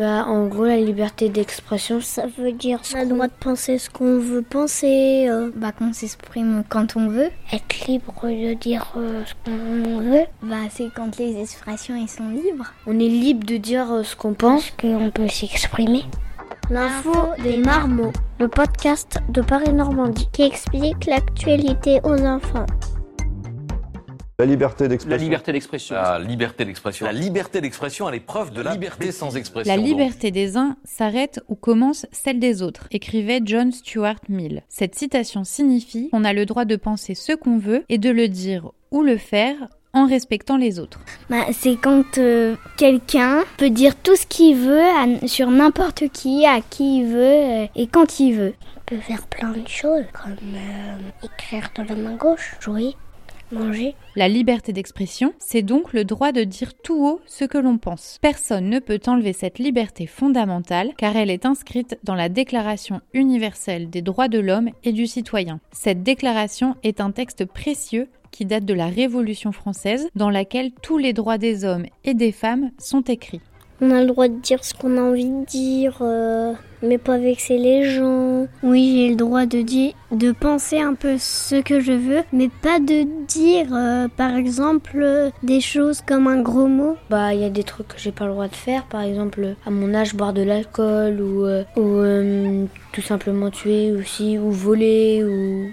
Bah, en gros, la liberté d'expression, ça veut dire on a le droit de penser ce qu'on veut penser. euh. Bah qu'on s'exprime quand on veut. Être libre de dire euh, ce qu'on veut. Bah c'est quand les expressions sont libres. on est libre de dire euh, ce qu'on pense. Qu'on peut s'exprimer. L'info des marmots, le podcast de Paris-Normandie. Qui explique l'actualité aux enfants. La liberté La d'expression. liberté d'expression. La liberté d'expression. La liberté d'expression à l'épreuve de la liberté sans expression. La donc. liberté des uns s'arrête où commence celle des autres, écrivait John Stuart Mill. Cette citation signifie qu'on a le droit de penser ce qu'on veut et de le dire ou le faire en respectant les autres. Bah c'est quand euh, quelqu'un peut dire tout ce qu'il veut à- sur n'importe qui, à qui il veut euh, et quand il veut. On peut faire plein de choses, comme euh, écrire de la main gauche, jouer, La liberté d'expression, c'est donc le droit de dire tout haut ce que l'on pense. Personne ne peut enlever cette liberté fondamentale car elle est inscrite dans la Déclaration universelle des droits de l'homme et du citoyen. Cette déclaration est un texte précieux qui date de la Révolution française dans laquelle tous les droits des hommes et des femmes sont écrits. On a le droit de dire ce qu'on a envie de dire, euh, mais pas vexer les gens. Oui, j'ai le droit de dire, de penser un peu ce que je veux, mais pas de dire, euh, par exemple, euh, des choses comme un gros mot. Bah, il y a des trucs que j'ai pas le droit de faire. Par exemple, à mon âge, boire de l'alcool ou, euh, ou euh, tout simplement tuer aussi, ou voler ou,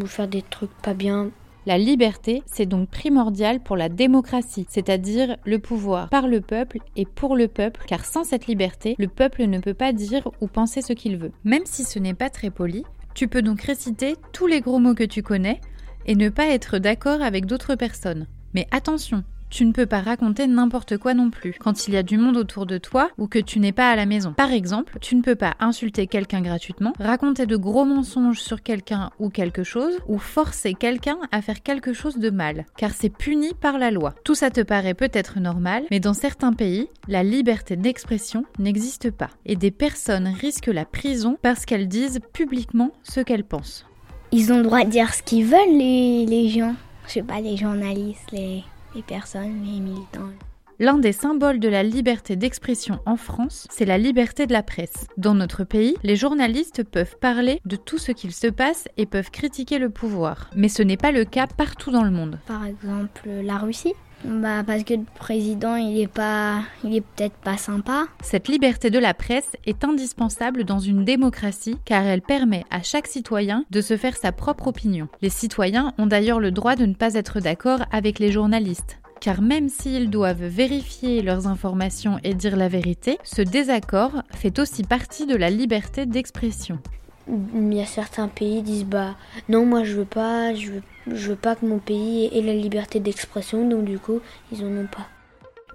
ou faire des trucs pas bien. La liberté, c'est donc primordial pour la démocratie, c'est-à-dire le pouvoir par le peuple et pour le peuple, car sans cette liberté, le peuple ne peut pas dire ou penser ce qu'il veut. Même si ce n'est pas très poli, tu peux donc réciter tous les gros mots que tu connais et ne pas être d'accord avec d'autres personnes. Mais attention, tu ne peux pas raconter n'importe quoi non plus quand il y a du monde autour de toi ou que tu n'es pas à la maison. Par exemple, tu ne peux pas insulter quelqu'un gratuitement, raconter de gros mensonges sur quelqu'un ou quelque chose, ou forcer quelqu'un à faire quelque chose de mal, car c'est puni par la loi. Tout ça te paraît peut-être normal, mais dans certains pays, la liberté d'expression n'existe pas, et des personnes risquent la prison parce qu'elles disent publiquement ce qu'elles pensent. Ils ont le droit de dire ce qu'ils veulent, les, les gens. Je sais pas, les journalistes, les, les personnes, les militants. L'un des symboles de la liberté d'expression en France, c'est la liberté de la presse. Dans notre pays, les journalistes peuvent parler de tout ce qu'il se passe et peuvent critiquer le pouvoir. Mais ce n'est pas le cas partout dans le monde. Par exemple, la Russie. Bah parce que le président, il est pas, il est peut-être pas sympa. Cette liberté de la presse est indispensable dans une démocratie car elle permet à chaque citoyen de se faire sa propre opinion. Les citoyens ont d'ailleurs le droit de ne pas être d'accord avec les journalistes. Car même s'ils doivent vérifier leurs informations et dire la vérité, ce désaccord fait aussi partie de la liberté d'expression. Il y a certains pays qui disent bah non moi je veux pas, je veux, je veux pas que mon pays ait la liberté d'expression donc du coup ils en ont pas.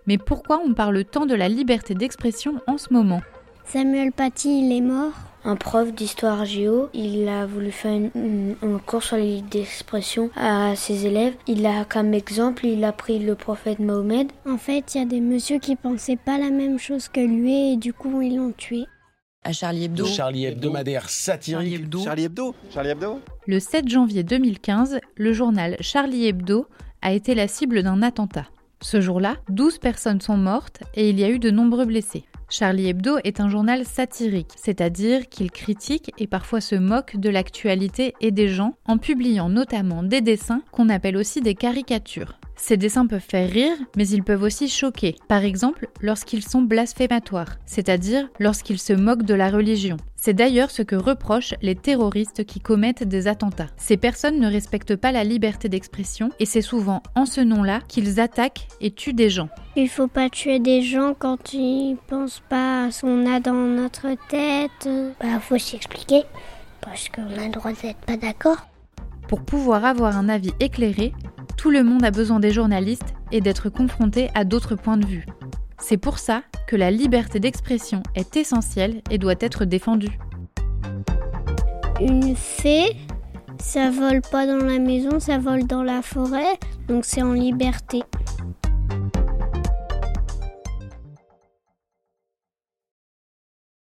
Mais pourquoi on parle tant de la liberté d'expression en ce moment? Samuel Paty, il est mort? Un prof d'histoire géo, il a voulu faire une- une- un cours sur la liberté d'expression à ses élèves. Il a comme exemple, il a pris le prophète Mohamed. En fait, il y a des messieurs qui pensaient pas la même chose que lui et du coup, ils l'ont tué. À Charlie Hebdo. Charlie hebdomadaire satirique. Charlie Hebdo. Charlie Hebdo. Charlie Hebdo. Le 7 janvier 2015, le journal Charlie Hebdo a été la cible d'un attentat. Ce jour-là, 12 personnes sont mortes et il y a eu de nombreux blessés. Charlie Hebdo est un journal satirique, c'est-à-dire qu'il critique et parfois se moque de l'actualité et des gens en publiant notamment des dessins qu'on appelle aussi des caricatures. Ces dessins peuvent faire rire, mais ils peuvent aussi choquer. Par exemple, lorsqu'ils sont blasphématoires, c'est-à-dire lorsqu'ils se moquent de la religion. C'est d'ailleurs ce que reprochent les terroristes qui commettent des attentats. Ces personnes ne respectent pas la liberté d'expression et c'est souvent en ce nom-là qu'ils attaquent et tuent des gens. Il faut pas tuer des gens quand ils pensent pas à ce qu'on a dans notre tête. Bah, faut s'expliquer. Parce qu'on a le droit d'être pas d'accord. Pour pouvoir avoir un avis éclairé, tout le monde a besoin des journalistes et d'être confronté à d'autres points de vue. C'est pour ça que la liberté d'expression est essentielle et doit être défendue. Une fée, ça vole pas dans la maison, ça vole dans la forêt. Donc c'est en liberté.